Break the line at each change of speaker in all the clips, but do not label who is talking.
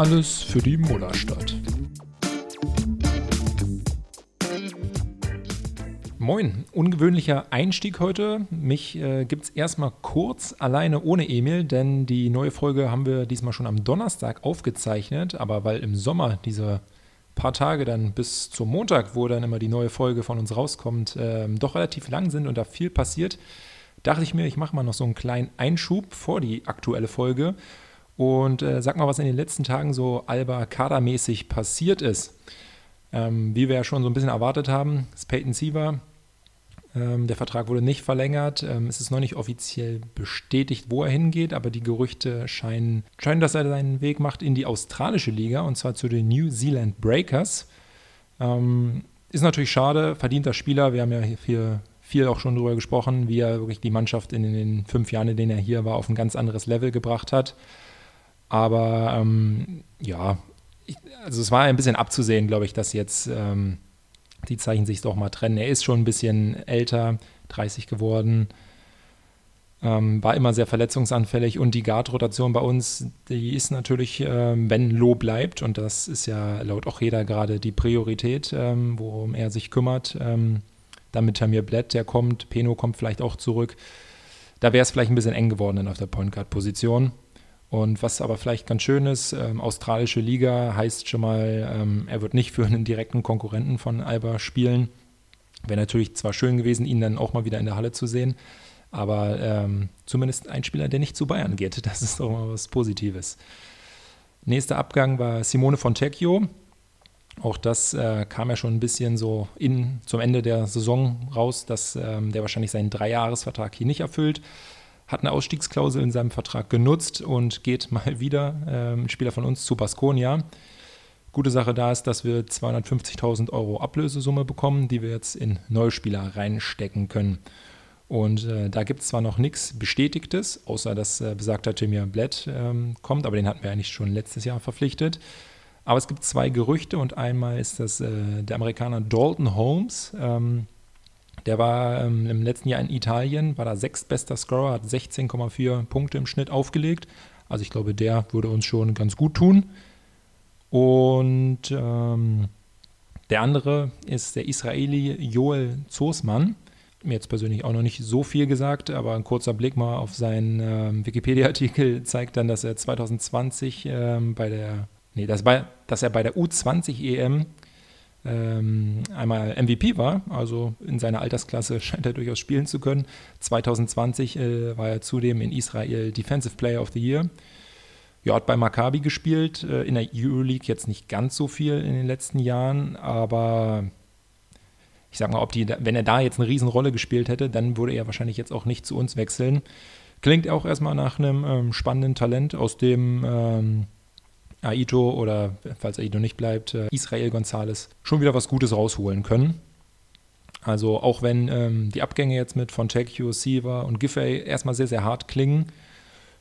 Alles für die Mullerstadt. Moin, ungewöhnlicher Einstieg heute. Mich äh, gibt es erstmal kurz alleine ohne Emil, denn die neue Folge haben wir diesmal schon am Donnerstag aufgezeichnet. Aber weil im Sommer diese paar Tage dann bis zum Montag, wo dann immer die neue Folge von uns rauskommt, äh, doch relativ lang sind und da viel passiert, dachte ich mir, ich mache mal noch so einen kleinen Einschub vor die aktuelle Folge und äh, sag mal, was in den letzten Tagen so Alba-Kadermäßig passiert ist. Ähm, wie wir ja schon so ein bisschen erwartet haben, ist Peyton Siever ähm, der Vertrag wurde nicht verlängert. Ähm, es ist noch nicht offiziell bestätigt, wo er hingeht, aber die Gerüchte scheinen, scheinen, dass er seinen Weg macht in die australische Liga und zwar zu den New Zealand Breakers. Ähm, ist natürlich schade, verdienter Spieler. Wir haben ja hier viel auch schon darüber gesprochen, wie er wirklich die Mannschaft in den fünf Jahren, in denen er hier war, auf ein ganz anderes Level gebracht hat. Aber ähm, ja, ich, also es war ein bisschen abzusehen, glaube ich, dass jetzt ähm, die Zeichen sich doch mal trennen. Er ist schon ein bisschen älter, 30 geworden, ähm, war immer sehr verletzungsanfällig und die Guard-Rotation bei uns, die ist natürlich, ähm, wenn Low bleibt und das ist ja laut auch jeder gerade die Priorität, ähm, worum er sich kümmert. Ähm, dann mit Tamir Blatt, der kommt, Peno kommt vielleicht auch zurück. Da wäre es vielleicht ein bisschen eng geworden auf der Point Guard-Position. Und was aber vielleicht ganz schön ist, ähm, australische Liga heißt schon mal, ähm, er wird nicht für einen direkten Konkurrenten von Alba spielen. Wäre natürlich zwar schön gewesen, ihn dann auch mal wieder in der Halle zu sehen, aber ähm, zumindest ein Spieler, der nicht zu Bayern geht. Das ist doch mal was Positives. Nächster Abgang war Simone Fontecchio. Auch das äh, kam ja schon ein bisschen so in, zum Ende der Saison raus, dass ähm, der wahrscheinlich seinen Dreijahresvertrag hier nicht erfüllt hat eine Ausstiegsklausel in seinem Vertrag genutzt und geht mal wieder, äh, ein Spieler von uns, zu Baskonia. Gute Sache da ist, dass wir 250.000 Euro Ablösesumme bekommen, die wir jetzt in Neuspieler reinstecken können. Und äh, da gibt es zwar noch nichts Bestätigtes, außer dass äh, besagter Timir Blatt ähm, kommt, aber den hatten wir eigentlich schon letztes Jahr verpflichtet. Aber es gibt zwei Gerüchte und einmal ist das äh, der Amerikaner Dalton Holmes. Ähm, der war ähm, im letzten Jahr in Italien, war da sechstbester Scorer, hat 16,4 Punkte im Schnitt aufgelegt. Also ich glaube, der würde uns schon ganz gut tun. Und ähm, der andere ist der Israeli Joel Zosmann. Mir jetzt persönlich auch noch nicht so viel gesagt, aber ein kurzer Blick mal auf seinen ähm, Wikipedia-Artikel zeigt dann, dass er 2020 ähm, bei der, nee, dass, bei, dass er bei der U20 EM ähm, einmal MVP war, also in seiner Altersklasse scheint er durchaus spielen zu können. 2020 äh, war er zudem in Israel Defensive Player of the Year. Ja, hat bei Maccabi gespielt, äh, in der Euroleague jetzt nicht ganz so viel in den letzten Jahren, aber ich sag mal, ob die, wenn er da jetzt eine Riesenrolle gespielt hätte, dann würde er wahrscheinlich jetzt auch nicht zu uns wechseln. Klingt auch erstmal nach einem ähm, spannenden Talent, aus dem ähm, Aito oder, falls Aito nicht bleibt, äh, Israel Gonzalez schon wieder was Gutes rausholen können. Also auch wenn ähm, die Abgänge jetzt mit Fontecchio, Siva und Giffey erstmal sehr, sehr hart klingen,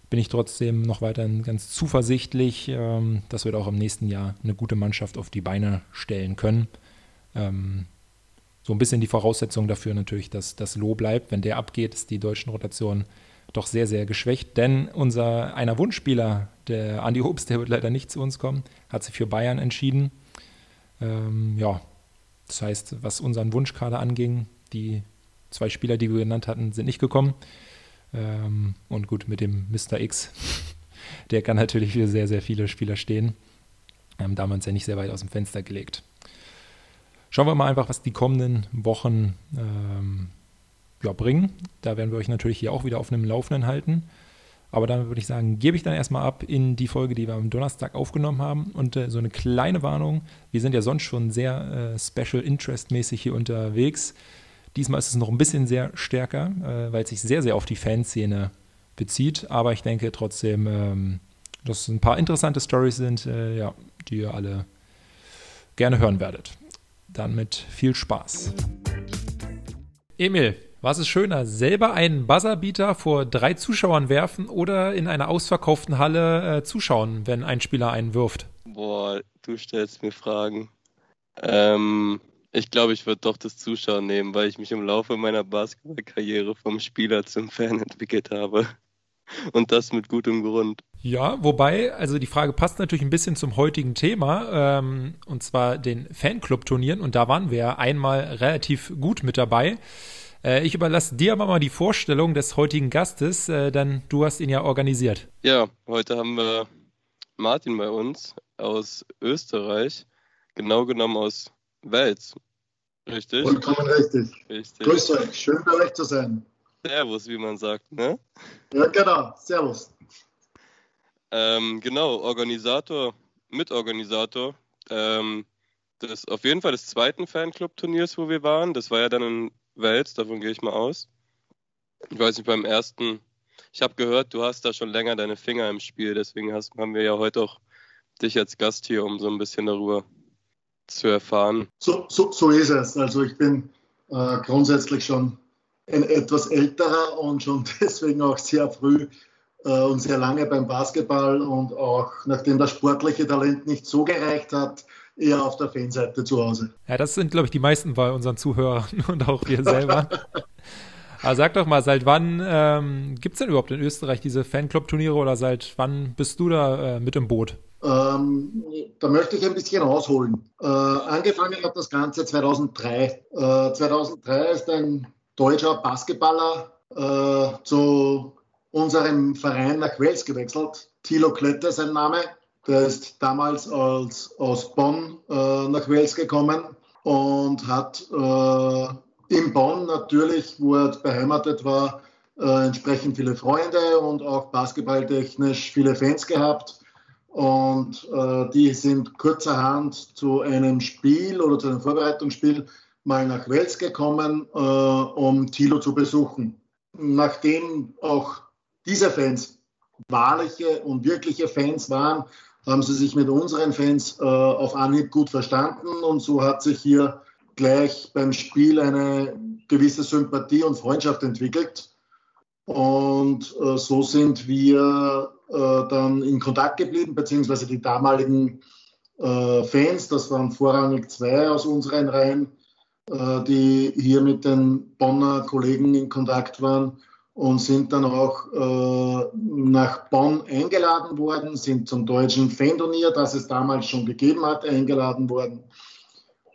bin ich trotzdem noch weiterhin ganz zuversichtlich, ähm, dass wir da auch im nächsten Jahr eine gute Mannschaft auf die Beine stellen können. Ähm, so ein bisschen die Voraussetzung dafür natürlich, dass das Loh bleibt. Wenn der abgeht, ist die deutschen Rotation doch sehr, sehr geschwächt. Denn unser einer Wunschspieler, der Andi Obst, der wird leider nicht zu uns kommen, hat sich für Bayern entschieden. Ähm, ja, das heißt, was unseren Wunschkader anging, die zwei Spieler, die wir genannt hatten, sind nicht gekommen. Ähm, und gut, mit dem Mr. X, der kann natürlich für sehr, sehr viele Spieler stehen. Ähm, da haben wir uns ja nicht sehr weit aus dem Fenster gelegt. Schauen wir mal einfach, was die kommenden Wochen ähm, ja, bringen. Da werden wir euch natürlich hier auch wieder auf einem Laufenden halten. Aber dann würde ich sagen, gebe ich dann erstmal ab in die Folge, die wir am Donnerstag aufgenommen haben. Und äh, so eine kleine Warnung, wir sind ja sonst schon sehr äh, Special Interest mäßig hier unterwegs. Diesmal ist es noch ein bisschen sehr stärker, äh, weil es sich sehr, sehr auf die Fanszene bezieht. Aber ich denke trotzdem, ähm, dass ein paar interessante Stories sind, äh, ja, die ihr alle gerne hören werdet. Dann mit viel Spaß. Emil, was ist schöner, selber einen Buzzerbeater vor drei Zuschauern werfen oder in einer ausverkauften Halle äh, zuschauen, wenn ein Spieler einen wirft?
Boah, du stellst mir Fragen. Ähm, ich glaube, ich würde doch das Zuschauen nehmen, weil ich mich im Laufe meiner Basketballkarriere vom Spieler zum Fan entwickelt habe. Und das mit gutem Grund.
Ja, wobei, also die Frage passt natürlich ein bisschen zum heutigen Thema, ähm, und zwar den Fanclub-Turnieren. Und da waren wir ja einmal relativ gut mit dabei. Äh, ich überlasse dir aber mal die Vorstellung des heutigen Gastes, äh, denn du hast ihn ja organisiert.
Ja, heute haben wir Martin bei uns aus Österreich, genau genommen aus Wels. Richtig?
Vollkommen richtig. richtig. Grüß euch, schön bei euch zu sein.
Servus, wie man sagt, ne?
Ja, genau, Servus.
Ähm, genau, Organisator, Mitorganisator ähm, des auf jeden Fall des zweiten Fanclub-Turniers, wo wir waren. Das war ja dann in Wels, davon gehe ich mal aus. Ich weiß nicht, beim ersten. Ich habe gehört, du hast da schon länger deine Finger im Spiel, deswegen hast, haben wir ja heute auch dich als Gast hier, um so ein bisschen darüber zu erfahren.
So, so, so ist es. Also ich bin äh, grundsätzlich schon ein etwas älterer und schon deswegen auch sehr früh äh, und sehr lange beim Basketball und auch nachdem das sportliche Talent nicht so gereicht hat, eher auf der Fanseite zu Hause.
Ja, das sind, glaube ich, die meisten bei unseren Zuhörern und auch wir selber. Aber sag doch mal, seit wann ähm, gibt es denn überhaupt in Österreich diese Fanclub-Turniere oder seit wann bist du da äh, mit im Boot?
Ähm, da möchte ich ein bisschen ausholen. Äh, angefangen hat das Ganze 2003. Äh, 2003 ist ein deutscher Basketballer äh, zu unserem Verein nach Wels gewechselt. Thilo Klette sein Name. Der ist damals als, aus Bonn äh, nach Wels gekommen und hat äh, in Bonn natürlich, wo er beheimatet war, äh, entsprechend viele Freunde und auch basketballtechnisch viele Fans gehabt. Und äh, die sind kurzerhand zu einem Spiel oder zu einem Vorbereitungsspiel mal nach Wels gekommen, äh, um Thilo zu besuchen. Nachdem auch diese Fans wahrliche und wirkliche Fans waren, haben sie sich mit unseren Fans äh, auf Anhieb gut verstanden und so hat sich hier gleich beim Spiel eine gewisse Sympathie und Freundschaft entwickelt. Und äh, so sind wir äh, dann in Kontakt geblieben, beziehungsweise die damaligen äh, Fans, das waren vorrangig zwei aus unseren Reihen, äh, die hier mit den Bonner Kollegen in Kontakt waren und sind dann auch äh, nach Bonn eingeladen worden, sind zum deutschen Fan-Turnier, das es damals schon gegeben hat, eingeladen worden.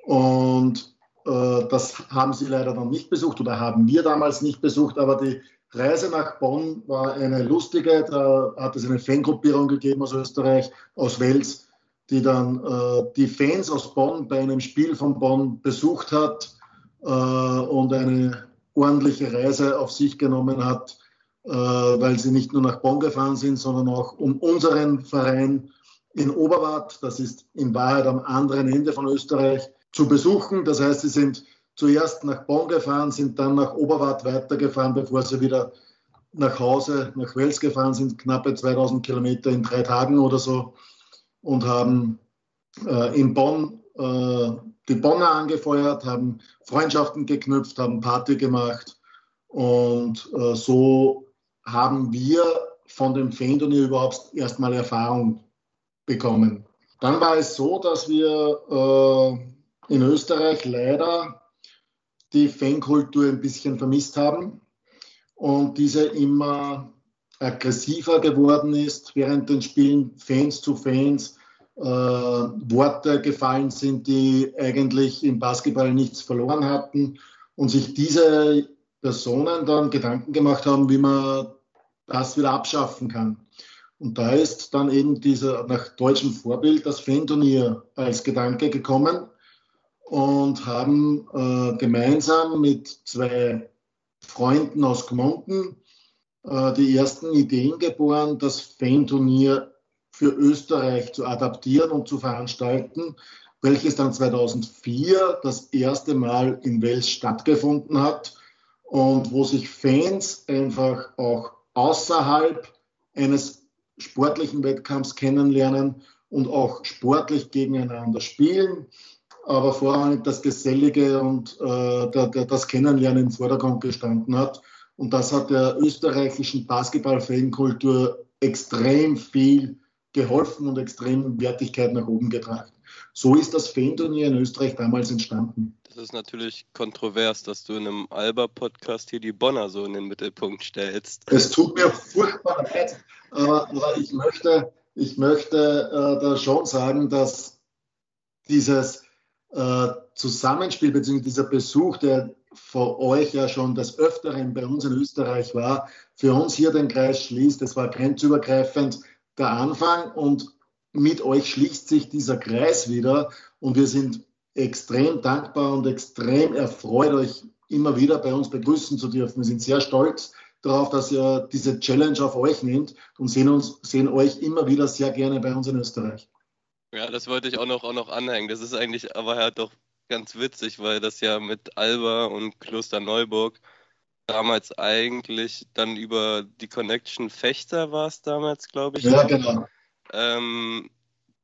Und äh, das haben sie leider noch nicht besucht oder haben wir damals nicht besucht, aber die Reise nach Bonn war eine lustige. Da hat es eine Fangruppierung gegeben aus Österreich, aus Wels, die dann äh, die Fans aus Bonn bei einem Spiel von Bonn besucht hat äh, und eine ordentliche Reise auf sich genommen hat, äh, weil sie nicht nur nach Bonn gefahren sind, sondern auch um unseren Verein in Oberwart, das ist in Wahrheit am anderen Ende von Österreich, zu besuchen. Das heißt, sie sind zuerst nach Bonn gefahren, sind dann nach Oberwart weitergefahren, bevor sie wieder nach Hause, nach Wels gefahren sind, knappe 2000 Kilometer in drei Tagen oder so und haben äh, in Bonn äh, die Bonner angefeuert, haben Freundschaften geknüpft, haben Party gemacht und äh, so haben wir von dem Fan-Turnier überhaupt erstmal Erfahrung bekommen. Dann war es so, dass wir äh, in Österreich leider die Fankultur ein bisschen vermisst haben und diese immer aggressiver geworden ist während den Spielen, Fans zu Fans, Worte gefallen sind, die eigentlich im Basketball nichts verloren hatten und sich diese Personen dann Gedanken gemacht haben, wie man das wieder abschaffen kann. Und da ist dann eben dieser nach deutschem Vorbild das Fan-Turnier als Gedanke gekommen und haben äh, gemeinsam mit zwei Freunden aus Gmonten äh, die ersten Ideen geboren, das Fan-Turnier für Österreich zu adaptieren und zu veranstalten, welches dann 2004 das erste Mal in Wels stattgefunden hat und wo sich Fans einfach auch außerhalb eines sportlichen Wettkampfs kennenlernen und auch sportlich gegeneinander spielen, aber vorrangig das Gesellige und äh, das Kennenlernen im Vordergrund gestanden hat. Und das hat der österreichischen Basketball-Fankultur extrem viel geholfen und extrem Wertigkeit nach oben getragen. so ist das Fan-Turnier in Österreich damals entstanden.
Das ist natürlich kontrovers, dass du in einem Alba-Podcast hier die Bonner so in den Mittelpunkt stellst.
Es tut mir furchtbar leid, aber, aber ich möchte, ich möchte äh, da schon sagen, dass dieses äh, Zusammenspiel bzw. dieser Besuch, der vor euch ja schon des Öfteren bei uns in Österreich war, für uns hier den Kreis schließt. Es war grenzübergreifend der Anfang und mit euch schließt sich dieser Kreis wieder und wir sind extrem dankbar und extrem erfreut, euch immer wieder bei uns begrüßen zu dürfen. Wir sind sehr stolz darauf, dass ihr diese Challenge auf euch nehmt und sehen, uns, sehen euch immer wieder sehr gerne bei uns in Österreich.
Ja, das wollte ich auch noch, auch noch anhängen. Das ist eigentlich aber halt doch ganz witzig, weil das ja mit Alba und Kloster Neuburg damals eigentlich dann über die Connection Fechter war es damals, glaube ich.
Ja, genau.
Ähm,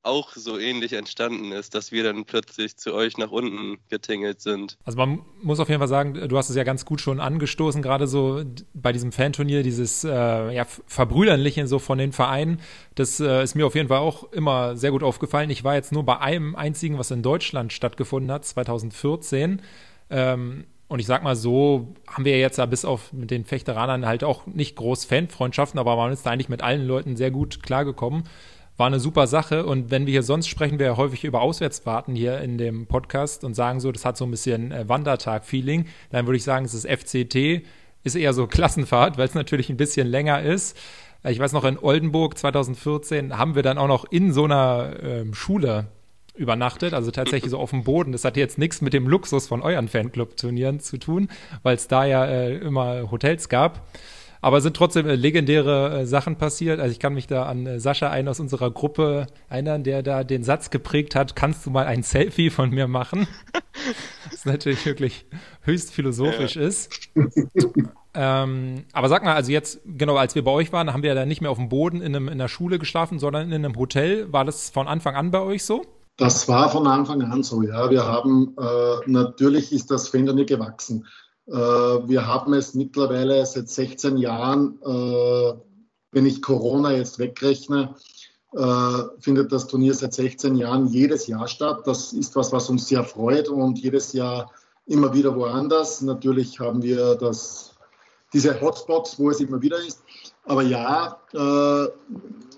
auch so ähnlich entstanden ist, dass wir dann plötzlich zu euch nach unten getingelt sind.
Also man muss auf jeden Fall sagen, du hast es ja ganz gut schon angestoßen, gerade so bei diesem Fanturnier, dieses äh, ja, Verbrüdernliche so von den Vereinen, das äh, ist mir auf jeden Fall auch immer sehr gut aufgefallen. Ich war jetzt nur bei einem einzigen, was in Deutschland stattgefunden hat, 2014. Ähm, und ich sag mal so, haben wir jetzt ja bis auf mit den Fechteranern halt auch nicht groß Fanfreundschaften, aber waren uns da eigentlich mit allen Leuten sehr gut klargekommen war eine super Sache. Und wenn wir hier sonst sprechen wir ja häufig über Auswärtsfahrten hier in dem Podcast und sagen so, das hat so ein bisschen äh, Wandertag-Feeling, dann würde ich sagen, es ist FCT, ist eher so Klassenfahrt, weil es natürlich ein bisschen länger ist. Ich weiß noch, in Oldenburg 2014 haben wir dann auch noch in so einer ähm, Schule übernachtet, also tatsächlich so auf dem Boden. Das hat jetzt nichts mit dem Luxus von euren Fanclub-Turnieren zu tun, weil es da ja äh, immer Hotels gab. Aber sind trotzdem äh, legendäre äh, Sachen passiert. Also ich kann mich da an äh, Sascha, einen aus unserer Gruppe, erinnern, der da den Satz geprägt hat, kannst du mal ein Selfie von mir machen? das natürlich wirklich höchst philosophisch ja. ist. ähm, aber sag mal, also jetzt, genau, als wir bei euch waren, haben wir ja dann nicht mehr auf dem Boden in, einem, in einer Schule geschlafen, sondern in einem Hotel. War das von Anfang an bei euch so?
Das war von Anfang an so, ja. Wir haben, äh, natürlich ist das Fender gewachsen. Äh, wir haben es mittlerweile seit 16 Jahren, äh, wenn ich Corona jetzt wegrechne, äh, findet das Turnier seit 16 Jahren jedes Jahr statt. Das ist was, was uns sehr freut und jedes Jahr immer wieder woanders. Natürlich haben wir das, diese Hotspots, wo es immer wieder ist. Aber ja, äh,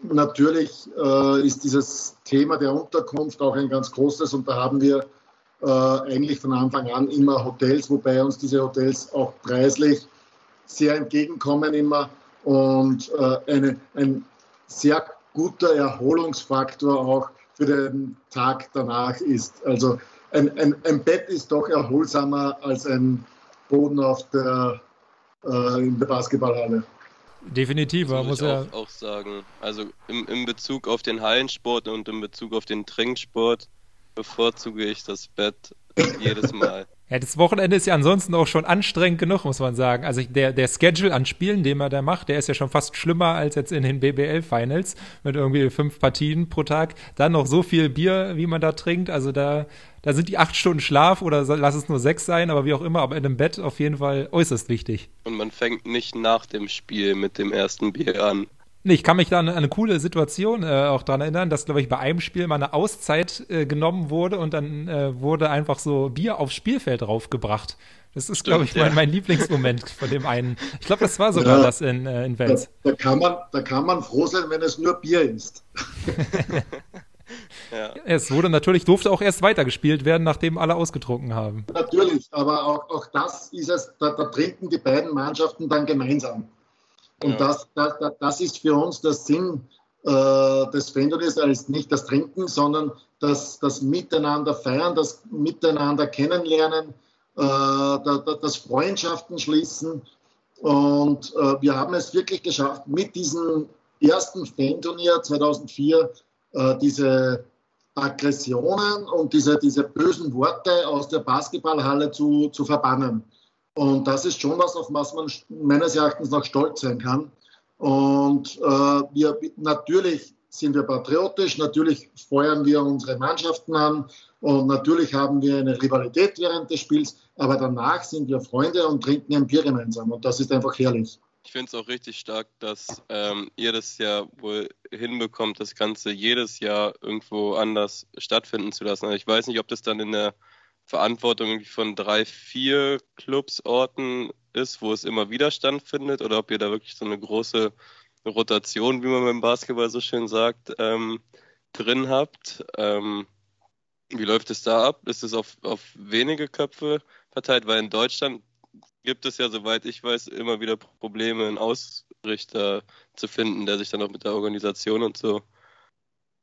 natürlich äh, ist dieses Thema der Unterkunft auch ein ganz großes und da haben wir äh, eigentlich von Anfang an immer Hotels, wobei uns diese Hotels auch preislich sehr entgegenkommen immer und äh, eine, ein sehr guter Erholungsfaktor auch für den Tag danach ist. Also ein, ein, ein Bett ist doch erholsamer als ein Boden auf der, äh, in der Basketballhalle.
Definitiv,
man muss ja auch, auch sagen. Also im, im Bezug auf den Hallensport und im Bezug auf den Trinksport bevorzuge ich das Bett jedes Mal.
Ja, das Wochenende ist ja ansonsten auch schon anstrengend genug, muss man sagen. Also der, der Schedule an Spielen, den man da macht, der ist ja schon fast schlimmer als jetzt in den BBL-Finals mit irgendwie fünf Partien pro Tag. Dann noch so viel Bier, wie man da trinkt. Also da, da sind die acht Stunden Schlaf oder lass es nur sechs sein, aber wie auch immer, aber in einem Bett auf jeden Fall äußerst wichtig.
Und man fängt nicht nach dem Spiel mit dem ersten Bier an.
Nee, ich kann mich da an eine coole Situation äh, auch dran erinnern, dass, glaube ich, bei einem Spiel mal eine Auszeit äh, genommen wurde und dann äh, wurde einfach so Bier aufs Spielfeld draufgebracht. Das ist, glaube ich, mein, mein Lieblingsmoment von dem einen. Ich glaube, das war sogar ja, das in, äh, in Wels.
Da, da, kann man, da kann man froh sein, wenn es nur Bier ist.
Es wurde natürlich, durfte auch erst weitergespielt werden, nachdem alle ausgetrunken haben.
Natürlich, aber auch, auch das ist es, da, da trinken die beiden Mannschaften dann gemeinsam. Und ja. das, das, das ist für uns der Sinn äh, des Fanturniers, als nicht das Trinken, sondern das, das Miteinander feiern, das Miteinander kennenlernen, äh, das Freundschaften schließen. Und äh, wir haben es wirklich geschafft, mit diesem ersten Fanturnier 2004 äh, diese Aggressionen und diese, diese bösen Worte aus der Basketballhalle zu, zu verbannen. Und das ist schon was, auf was man meines Erachtens noch stolz sein kann. Und äh, wir, natürlich sind wir patriotisch, natürlich feuern wir unsere Mannschaften an und natürlich haben wir eine Rivalität während des Spiels, aber danach sind wir Freunde und trinken ein Bier gemeinsam und das ist einfach herrlich.
Ich finde es auch richtig stark, dass ähm, ihr das ja wohl hinbekommt, das Ganze jedes Jahr irgendwo anders stattfinden zu lassen. Also ich weiß nicht, ob das dann in der Verantwortung von drei, vier Clubsorten ist, wo es immer Widerstand findet, oder ob ihr da wirklich so eine große Rotation, wie man beim Basketball so schön sagt, ähm, drin habt. Ähm, wie läuft es da ab? Ist es auf, auf wenige Köpfe verteilt? Weil in Deutschland gibt es ja, soweit ich weiß, immer wieder Probleme, einen Ausrichter zu finden, der sich dann auch mit der Organisation und so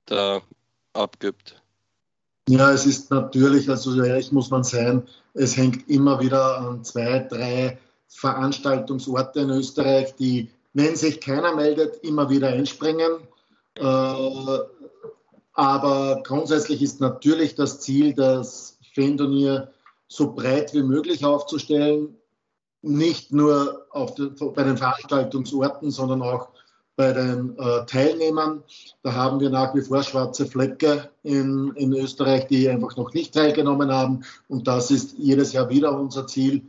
da abgibt.
Ja, es ist natürlich, also ehrlich muss man sein, es hängt immer wieder an zwei, drei Veranstaltungsorte in Österreich, die, wenn sich keiner meldet, immer wieder einspringen. Äh, aber grundsätzlich ist natürlich das Ziel, das Fan-Turnier so breit wie möglich aufzustellen, nicht nur die, bei den Veranstaltungsorten, sondern auch bei den äh, Teilnehmern. Da haben wir nach wie vor schwarze Flecke in, in Österreich, die einfach noch nicht teilgenommen haben. Und das ist jedes Jahr wieder unser Ziel,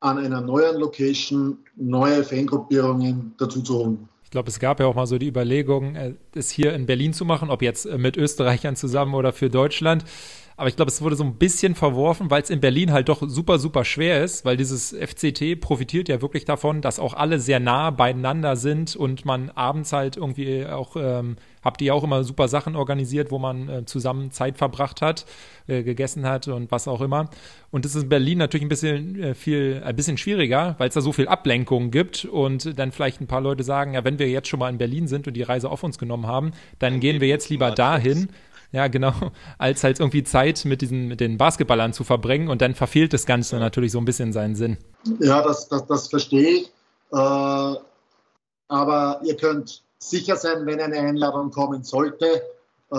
an einer neuen Location neue Fangruppierungen dazu zu holen.
Ich glaube, es gab ja auch mal so die Überlegung, äh, es hier in Berlin zu machen, ob jetzt äh, mit Österreichern zusammen oder für Deutschland. Aber ich glaube, es wurde so ein bisschen verworfen, weil es in Berlin halt doch super, super schwer ist, weil dieses FCT profitiert ja wirklich davon, dass auch alle sehr nah beieinander sind und man abends halt irgendwie auch, ähm, habt ihr auch immer super Sachen organisiert, wo man äh, zusammen Zeit verbracht hat, äh, gegessen hat und was auch immer. Und das ist in Berlin natürlich ein bisschen äh, viel, ein bisschen schwieriger, weil es da so viel Ablenkung gibt und dann vielleicht ein paar Leute sagen, ja, wenn wir jetzt schon mal in Berlin sind und die Reise auf uns genommen haben, dann gehen wir jetzt lieber dahin ja, genau. Als halt irgendwie Zeit mit diesen, mit den Basketballern zu verbringen und dann verfehlt das Ganze natürlich so ein bisschen seinen Sinn.
Ja, das, das, das verstehe ich. Äh, aber ihr könnt sicher sein, wenn eine Einladung kommen sollte. Äh,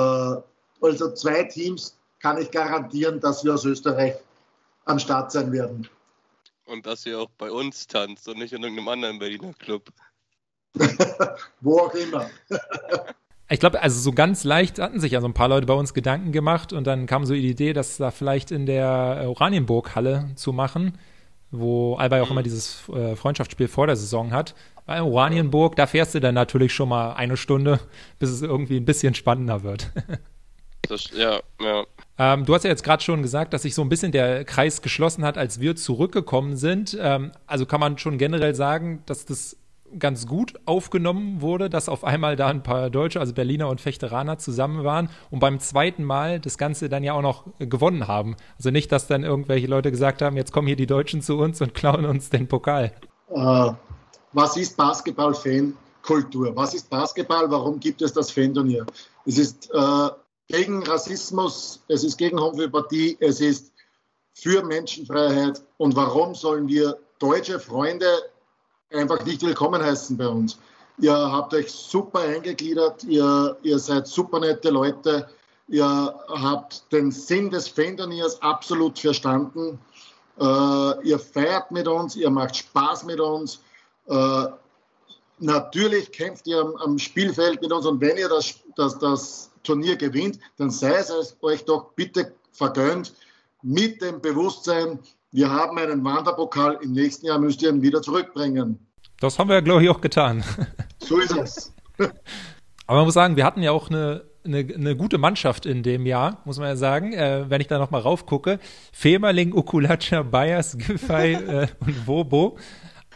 also zwei Teams kann ich garantieren, dass wir aus Österreich am Start sein werden.
Und dass ihr auch bei uns tanzt und nicht in irgendeinem anderen Berliner Club.
Wo auch immer.
Ich glaube, also so ganz leicht hatten sich ja so ein paar Leute bei uns Gedanken gemacht und dann kam so die Idee, das da vielleicht in der Oranienburg-Halle zu machen, wo Alba ja auch immer dieses äh, Freundschaftsspiel vor der Saison hat. Bei Oranienburg, da fährst du dann natürlich schon mal eine Stunde, bis es irgendwie ein bisschen spannender wird.
das, ja, ja.
Ähm, du hast ja jetzt gerade schon gesagt, dass sich so ein bisschen der Kreis geschlossen hat, als wir zurückgekommen sind. Ähm, also kann man schon generell sagen, dass das ganz gut aufgenommen wurde, dass auf einmal da ein paar Deutsche, also Berliner und Fechteraner zusammen waren und beim zweiten Mal das Ganze dann ja auch noch gewonnen haben. Also nicht, dass dann irgendwelche Leute gesagt haben, jetzt kommen hier die Deutschen zu uns und klauen uns den Pokal.
Äh, was ist Basketball-Fan-Kultur? Was ist Basketball? Warum gibt es das Fan-Turnier? Es ist äh, gegen Rassismus, es ist gegen Homöopathie, es ist für Menschenfreiheit. Und warum sollen wir deutsche Freunde einfach nicht willkommen heißen bei uns. Ihr habt euch super eingegliedert, ihr, ihr seid super nette Leute, ihr habt den Sinn des Fendoniers absolut verstanden. Äh, ihr feiert mit uns, ihr macht Spaß mit uns. Äh, natürlich kämpft ihr am, am, Spielfeld mit uns und wenn ihr das, das, das Turnier gewinnt, dann sei es euch doch bitte vergönnt mit dem Bewusstsein, wir haben einen Wanderpokal, im nächsten Jahr müsst ihr ihn wieder zurückbringen.
Das haben wir ja, glaube ich, auch getan.
So ist es.
Aber man muss sagen, wir hatten ja auch eine, eine, eine gute Mannschaft in dem Jahr, muss man ja sagen. Äh, wenn ich da nochmal raufgucke, Femerling, Ukulacha, Bayers, Giffey äh, und Wobo.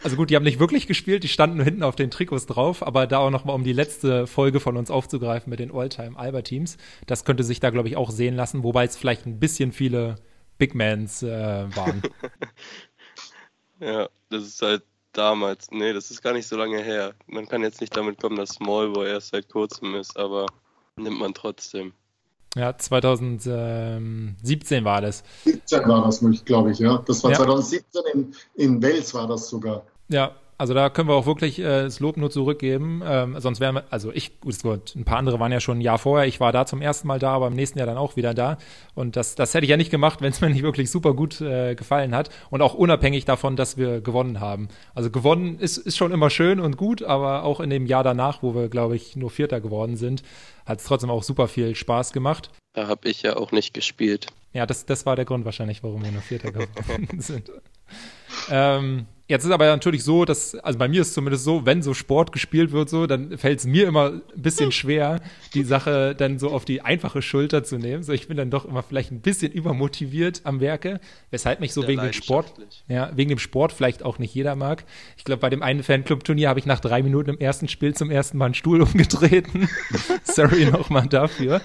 Also gut, die haben nicht wirklich gespielt, die standen nur hinten auf den Trikots drauf, aber da auch nochmal, um die letzte Folge von uns aufzugreifen mit den All-Time-Alba-Teams, das könnte sich da, glaube ich, auch sehen lassen, wobei es vielleicht ein bisschen viele Big Mans äh, waren.
ja, das ist halt damals. Nee, das ist gar nicht so lange her. Man kann jetzt nicht damit kommen, dass Smallboy erst seit kurzem ist, aber nimmt man trotzdem.
Ja, 2017 war das.
17 war das, glaube ich, ja. Das war ja. 2017 in, in Wales war das sogar.
Ja, also da können wir auch wirklich äh, das Lob nur zurückgeben. Ähm, sonst wären wir, also ich, gut, ein paar andere waren ja schon ein Jahr vorher. Ich war da zum ersten Mal da, aber im nächsten Jahr dann auch wieder da. Und das, das hätte ich ja nicht gemacht, wenn es mir nicht wirklich super gut äh, gefallen hat. Und auch unabhängig davon, dass wir gewonnen haben. Also gewonnen ist, ist schon immer schön und gut, aber auch in dem Jahr danach, wo wir, glaube ich, nur Vierter geworden sind, hat es trotzdem auch super viel Spaß gemacht.
Da habe ich ja auch nicht gespielt.
Ja, das, das war der Grund wahrscheinlich, warum wir nur Vierter geworden sind. Ähm, Jetzt ist aber natürlich so, dass, also bei mir ist es zumindest so, wenn so Sport gespielt wird, so, dann fällt es mir immer ein bisschen schwer, die Sache dann so auf die einfache Schulter zu nehmen. So, ich bin dann doch immer vielleicht ein bisschen übermotiviert am Werke, weshalb mich so Sehr wegen dem Sport, ja, wegen dem Sport vielleicht auch nicht jeder mag. Ich glaube, bei dem einen Fanclub-Turnier habe ich nach drei Minuten im ersten Spiel zum ersten Mal einen Stuhl umgetreten. Sorry nochmal dafür.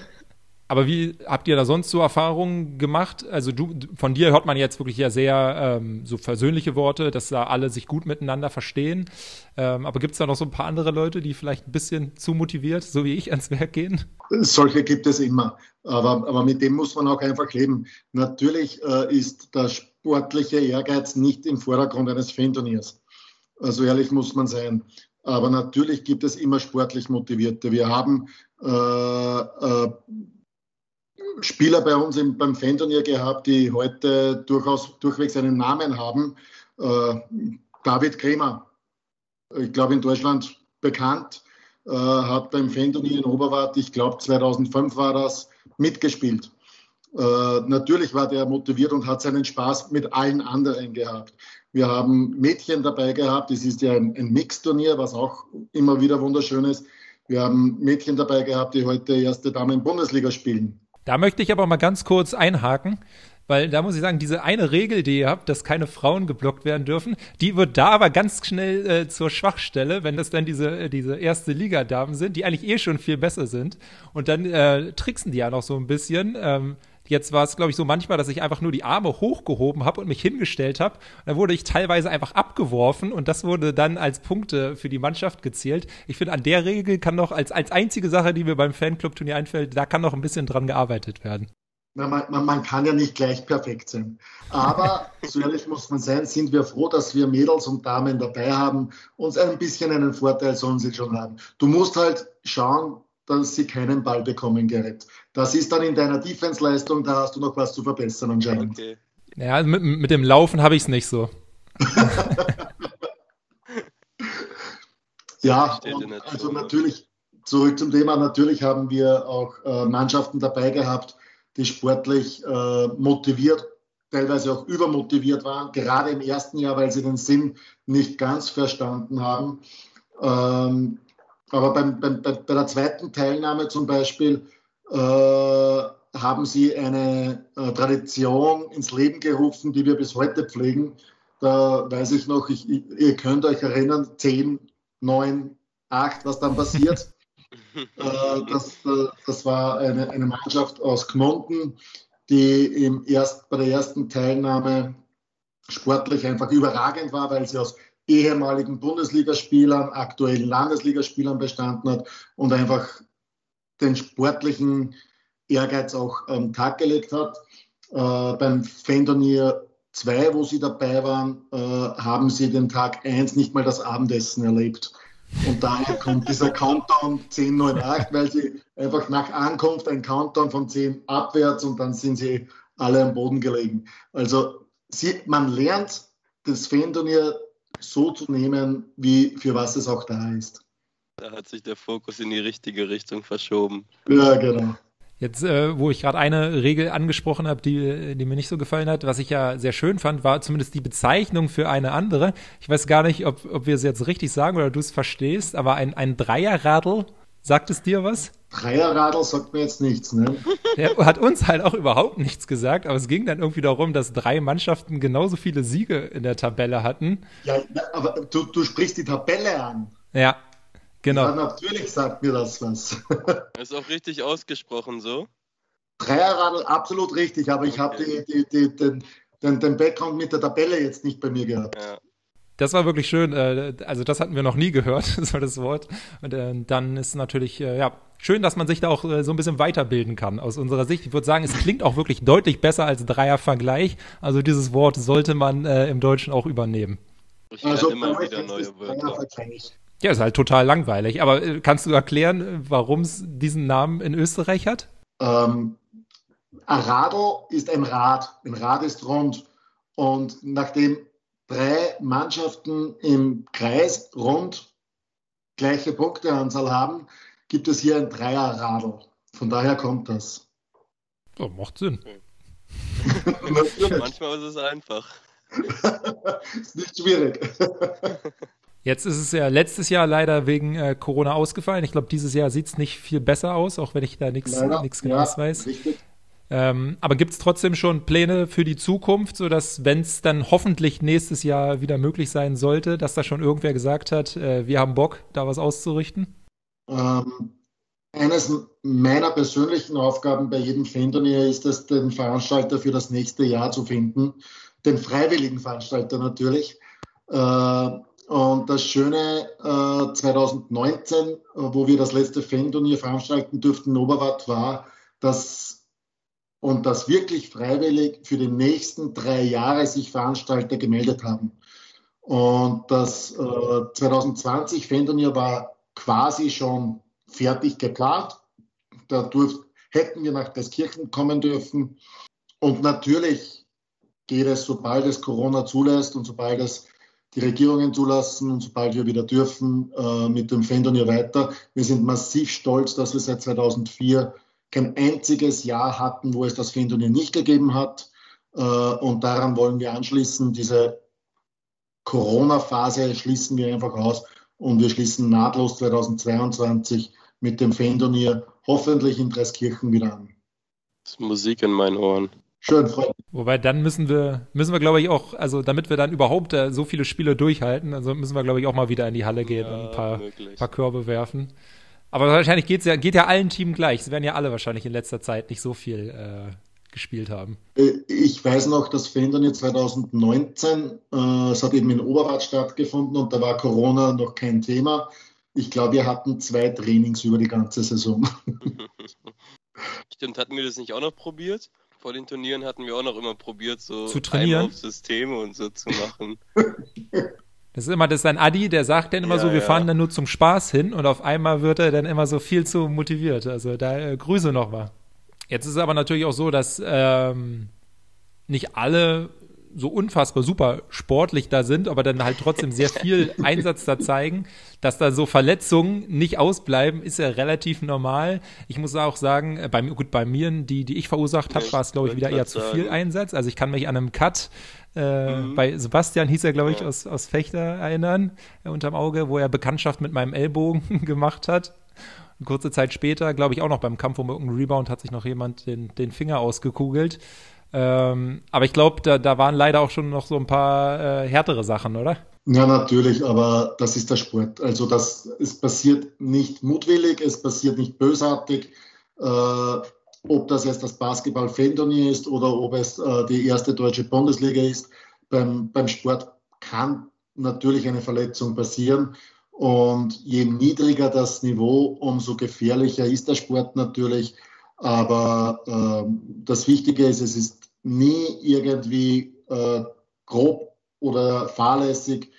Aber wie habt ihr da sonst so Erfahrungen gemacht? Also du, von dir hört man jetzt wirklich ja sehr ähm, so versöhnliche Worte, dass da alle sich gut miteinander verstehen. Ähm, aber gibt es da noch so ein paar andere Leute, die vielleicht ein bisschen zu motiviert, so wie ich, ans Werk gehen?
Solche gibt es immer. Aber, aber mit dem muss man auch einfach leben. Natürlich äh, ist der sportliche Ehrgeiz nicht im Vordergrund eines Fan-Turniers. Also ehrlich muss man sein. Aber natürlich gibt es immer sportlich Motivierte. Wir haben äh, äh, Spieler bei uns im, beim Fan-Turnier gehabt, die heute durchaus durchwegs einen Namen haben. Äh, David Kremer, ich glaube in Deutschland bekannt, äh, hat beim Fan-Turnier in Oberwart, ich glaube 2005 war das, mitgespielt. Äh, natürlich war der motiviert und hat seinen Spaß mit allen anderen gehabt. Wir haben Mädchen dabei gehabt, das ist ja ein, ein Mixturnier, was auch immer wieder wunderschön ist. Wir haben Mädchen dabei gehabt, die heute erste Dame in Bundesliga spielen.
Da möchte ich aber mal ganz kurz einhaken, weil da muss ich sagen, diese eine Regel, die ihr habt, dass keine Frauen geblockt werden dürfen, die wird da aber ganz schnell äh, zur Schwachstelle, wenn das dann diese, äh, diese erste Liga-Damen sind, die eigentlich eh schon viel besser sind. Und dann äh, tricksen die ja noch so ein bisschen. Ähm, Jetzt war es, glaube ich, so manchmal, dass ich einfach nur die Arme hochgehoben habe und mich hingestellt habe. Dann wurde ich teilweise einfach abgeworfen und das wurde dann als Punkte für die Mannschaft gezählt. Ich finde, an der Regel kann noch als, als einzige Sache, die mir beim Fanclub-Turnier einfällt, da kann noch ein bisschen dran gearbeitet werden.
Man, man, man, kann ja nicht gleich perfekt sein. Aber so ehrlich muss man sein, sind wir froh, dass wir Mädels und Damen dabei haben und ein bisschen einen Vorteil sollen sie schon haben. Du musst halt schauen, dass sie keinen Ball bekommen, Gerrit. Das ist dann in deiner Defense-Leistung, da hast du noch was zu verbessern anscheinend. Okay.
Ja, also mit, mit dem Laufen habe ich es nicht so.
ja, also natürlich, zurück zum Thema, natürlich haben wir auch äh, Mannschaften dabei gehabt, die sportlich äh, motiviert, teilweise auch übermotiviert waren, gerade im ersten Jahr, weil sie den Sinn nicht ganz verstanden haben. Ähm, aber beim, beim, bei, bei der zweiten Teilnahme zum Beispiel äh, haben sie eine äh, Tradition ins Leben gerufen, die wir bis heute pflegen. Da weiß ich noch, ich, ihr könnt euch erinnern, 10, 9, 8, was dann passiert. äh, das, äh, das war eine, eine Mannschaft aus Gmunden, die im erst, bei der ersten Teilnahme sportlich einfach überragend war, weil sie aus ehemaligen Bundesligaspielern, aktuellen Landesligaspielern bestanden hat und einfach den sportlichen Ehrgeiz auch am Tag gelegt hat. Äh, beim Fendonier 2, wo sie dabei waren, äh, haben sie den Tag 1 nicht mal das Abendessen erlebt. Und daher kommt dieser Countdown 10, 9, 8, weil sie einfach nach Ankunft ein Countdown von 10 abwärts und dann sind sie alle am Boden gelegen. Also sie, man lernt das Fendonier so zu nehmen, wie für was es auch da ist.
Da hat sich der Fokus in die richtige Richtung verschoben.
Ja, genau.
Jetzt, äh, wo ich gerade eine Regel angesprochen habe, die, die mir nicht so gefallen hat, was ich ja sehr schön fand, war zumindest die Bezeichnung für eine andere. Ich weiß gar nicht, ob, ob wir es jetzt richtig sagen oder du es verstehst, aber ein, ein Dreierradl, sagt es dir was?
Dreierradl sagt mir jetzt nichts, ne?
Der hat uns halt auch überhaupt nichts gesagt, aber es ging dann irgendwie darum, dass drei Mannschaften genauso viele Siege in der Tabelle hatten.
Ja, aber du, du sprichst die Tabelle an.
Ja, Genau.
Ja, natürlich sagt mir das was.
ist auch richtig ausgesprochen so.
Dreierradl, absolut richtig, aber ich habe die, die, die, den, den, den Background mit der Tabelle jetzt nicht bei mir gehabt. Ja.
Das war wirklich schön. Äh, also das hatten wir noch nie gehört, so das Wort. Und äh, dann ist natürlich, äh, ja, schön, dass man sich da auch so ein bisschen weiterbilden kann aus unserer Sicht. Ich würde sagen, es klingt auch wirklich deutlich besser als Dreiervergleich. Also dieses Wort sollte man im Deutschen auch übernehmen.
Ich also immer wieder neue Wörter.
Ja, ist halt total langweilig. Aber kannst du erklären, warum es diesen Namen in Österreich hat?
Ähm, Radl ist ein Rad. Ein Rad ist rund. Und nachdem drei Mannschaften im Kreis rund gleiche Punkteanzahl haben, gibt es hier ein Dreierradl. Von daher kommt das.
Oh, macht Sinn.
Manchmal ist es einfach.
ist nicht schwierig.
Jetzt ist es ja letztes Jahr leider wegen äh, Corona ausgefallen. Ich glaube, dieses Jahr sieht es nicht viel besser aus, auch wenn ich da nichts Genaues ja, weiß. Ähm, aber gibt es trotzdem schon Pläne für die Zukunft, sodass, wenn es dann hoffentlich nächstes Jahr wieder möglich sein sollte, dass da schon irgendwer gesagt hat, äh, wir haben Bock, da was auszurichten?
Ähm, eines meiner persönlichen Aufgaben bei jedem Fanturnier ist es, den Veranstalter für das nächste Jahr zu finden, den freiwilligen Veranstalter natürlich. Äh, und das Schöne äh, 2019, äh, wo wir das letzte Fan-Turnier veranstalten durften in Oberwart, war, dass und dass wirklich freiwillig für die nächsten drei Jahre sich Veranstalter gemeldet haben. Und das äh, 2020 Fan-Turnier war quasi schon fertig geplant. Da durft, hätten wir nach Deskirchen kommen dürfen. Und natürlich geht es, sobald es Corona zulässt und sobald es die Regierungen zulassen und sobald wir wieder dürfen, äh, mit dem Fendonier weiter. Wir sind massiv stolz, dass wir seit 2004 kein einziges Jahr hatten, wo es das Fendonier nicht gegeben hat. Äh, und daran wollen wir anschließen. Diese Corona-Phase schließen wir einfach aus und wir schließen nahtlos 2022 mit dem Fendonier hoffentlich in Dreiskirchen wieder an.
Das ist Musik in meinen Ohren.
Schön, freut mich.
Wobei dann müssen wir, müssen wir glaube ich auch, also damit wir dann überhaupt äh, so viele Spiele durchhalten, also müssen wir glaube ich auch mal wieder in die Halle gehen ja, und ein paar, paar Körbe werfen. Aber wahrscheinlich geht's ja, geht ja allen Teams gleich. Sie werden ja alle wahrscheinlich in letzter Zeit nicht so viel äh, gespielt haben.
Äh, ich weiß noch, dass Fendern 2019, äh, es hat eben in Oberwart stattgefunden und da war Corona noch kein Thema. Ich glaube, wir hatten zwei Trainings über die ganze Saison.
Stimmt, hatten wir das nicht auch noch probiert? vor den Turnieren hatten wir auch noch immer probiert, so
zu trainieren.
Systeme und so zu machen.
Das ist immer, das ist ein Adi, der sagt dann immer ja, so, wir ja. fahren dann nur zum Spaß hin und auf einmal wird er dann immer so viel zu motiviert. Also da äh, Grüße nochmal. Jetzt ist es aber natürlich auch so, dass ähm, nicht alle so unfassbar super sportlich da sind, aber dann halt trotzdem sehr viel Einsatz da zeigen, dass da so Verletzungen nicht ausbleiben, ist ja relativ normal. Ich muss auch sagen, äh, bei, gut, bei mir, die, die ich verursacht habe, war es, glaube ich, wieder eher zu viel Einsatz. Also ich kann mich an einem Cut äh, mhm. bei Sebastian hieß er, glaube ich, ja. aus, aus Fechter erinnern, äh, unterm Auge, wo er Bekanntschaft mit meinem Ellbogen gemacht hat. Und kurze Zeit später, glaube ich, auch noch beim Kampf um irgendeinen Rebound hat sich noch jemand den, den Finger ausgekugelt. Ähm, aber ich glaube, da, da waren leider auch schon noch so ein paar äh, härtere Sachen, oder?
Ja, natürlich, aber das ist der Sport. Also das, es passiert nicht mutwillig, es passiert nicht bösartig. Äh, ob das jetzt das Basketball-Fan-Turnier ist oder ob es äh, die erste deutsche Bundesliga ist, beim, beim Sport kann natürlich eine Verletzung passieren. Und je niedriger das Niveau, umso gefährlicher ist der Sport natürlich. Aber äh, das Wichtige ist, es ist nie irgendwie äh, grob oder fahrlässig.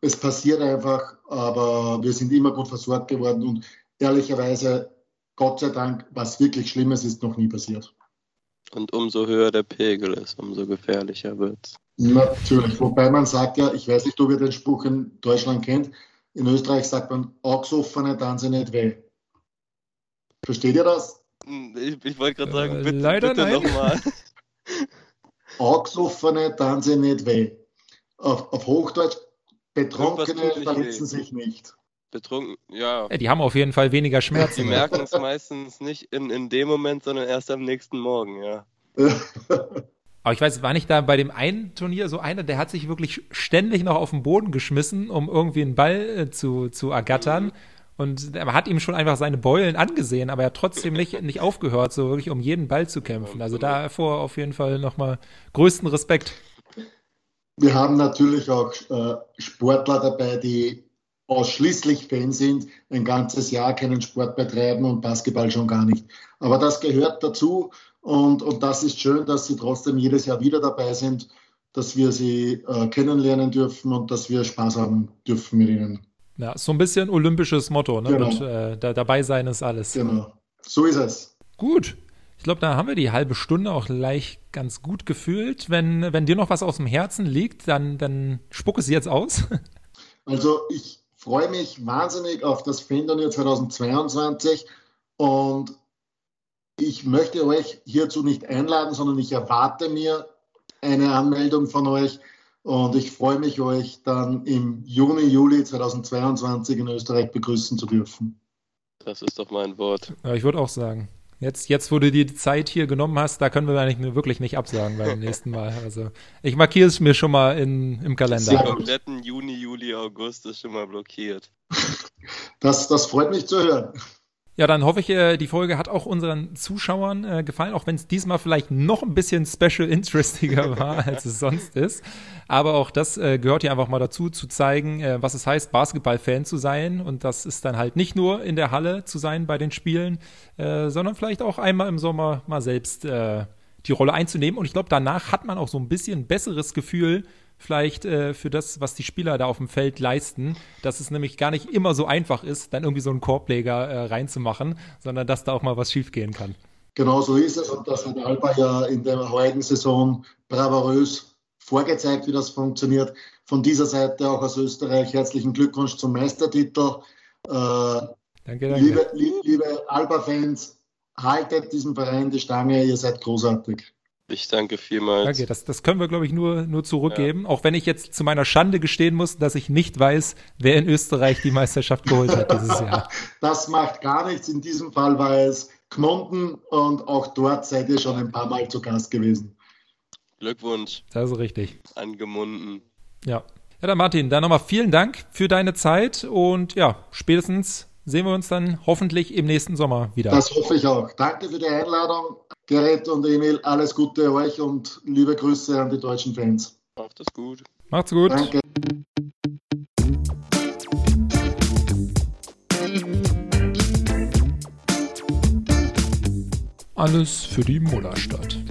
Es passiert einfach, aber wir sind immer gut versorgt geworden und ehrlicherweise, Gott sei Dank, was wirklich Schlimmes ist noch nie passiert.
Und umso höher der Pegel ist, umso gefährlicher wird es.
Natürlich, wobei man sagt ja, ich weiß nicht, ob ihr den Spruch in Deutschland kennt, in Österreich sagt man, Augesoffene dann sie nicht weh. Versteht ihr das?
Ich, ich wollte gerade sagen, äh, bitte,
leider
bitte nochmal.
Augesoffene dann sie nicht weh. Auf, auf Hochdeutsch, Betrunkene verletzen sich nicht.
Betrunken, ja.
ja. Die haben auf jeden Fall weniger Schmerzen.
Die merken es meistens nicht in, in dem Moment, sondern erst am nächsten Morgen, ja.
Aber ich weiß, war nicht da bei dem einen Turnier so einer, der hat sich wirklich ständig noch auf den Boden geschmissen, um irgendwie einen Ball äh, zu, zu ergattern. Mhm. Und er hat ihm schon einfach seine Beulen angesehen, aber er hat trotzdem nicht, nicht aufgehört, so wirklich um jeden Ball zu kämpfen. Also davor auf jeden Fall nochmal größten Respekt.
Wir haben natürlich auch äh, Sportler dabei, die ausschließlich Fan sind, ein ganzes Jahr keinen Sport betreiben und Basketball schon gar nicht. Aber das gehört dazu und, und das ist schön, dass sie trotzdem jedes Jahr wieder dabei sind, dass wir sie äh, kennenlernen dürfen und dass wir Spaß haben dürfen mit ihnen.
Ja, so ein bisschen olympisches Motto, ne? Genau. Und, äh, da, dabei sein ist alles.
Genau. So ist es.
Gut. Ich glaube, da haben wir die halbe Stunde auch gleich ganz gut gefühlt. Wenn, wenn dir noch was aus dem Herzen liegt, dann, dann spuck es jetzt aus.
Also ich freue mich wahnsinnig auf das Fendonier 2022 und ich möchte euch hierzu nicht einladen, sondern ich erwarte mir eine Anmeldung von euch. Und ich freue mich, euch dann im Juni, Juli 2022 in Österreich begrüßen zu dürfen.
Das ist doch mein Wort.
Ja, ich würde auch sagen. Jetzt, jetzt, wo du dir die Zeit hier genommen hast, da können wir eigentlich wirklich nicht absagen beim nächsten Mal. Also ich markiere es mir schon mal in, im Kalender.
Den kompletten Juni, Juli, August ist schon mal blockiert.
Das, das freut mich zu hören.
Ja, dann hoffe ich, äh, die Folge hat auch unseren Zuschauern äh, gefallen, auch wenn es diesmal vielleicht noch ein bisschen special interestiger war, als es sonst ist. Aber auch das äh, gehört hier einfach mal dazu, zu zeigen, was es heißt, Basketball-Fan zu sein. Und das ist dann halt nicht nur in der Halle zu sein bei den Spielen, sondern vielleicht auch einmal im Sommer mal selbst die Rolle einzunehmen. Und ich glaube, danach hat man auch so ein bisschen besseres Gefühl, vielleicht äh, für das, was die Spieler da auf dem Feld leisten, dass es nämlich gar nicht immer so einfach ist, dann irgendwie so einen Korbleger äh, reinzumachen, sondern dass da auch mal was schiefgehen kann.
Genau so ist es und das hat Alba ja in der heutigen Saison bravourös vorgezeigt, wie das funktioniert. Von dieser Seite auch aus Österreich herzlichen Glückwunsch zum Meistertitel. Äh, danke, danke. Liebe, liebe Alba-Fans, haltet diesem Verein die Stange, ihr seid großartig.
Ich danke vielmals.
Danke, das, das können wir, glaube ich, nur, nur zurückgeben. Ja. Auch wenn ich jetzt zu meiner Schande gestehen muss, dass ich nicht weiß, wer in Österreich die Meisterschaft geholt hat dieses Jahr.
Das macht gar nichts. In diesem Fall war es Gmunden und auch dort seid ihr schon ein paar Mal zu Gast gewesen.
Glückwunsch.
Das ist richtig.
Angemunden.
Ja. Ja, dann Martin, dann nochmal vielen Dank für deine Zeit und ja, spätestens sehen wir uns dann hoffentlich im nächsten Sommer wieder.
Das hoffe ich auch. Danke für die Einladung. Gerrit und Emil, alles Gute euch und liebe Grüße an die deutschen Fans.
Macht es gut.
Macht's gut.
Danke.
Alles für die Mullerstadt.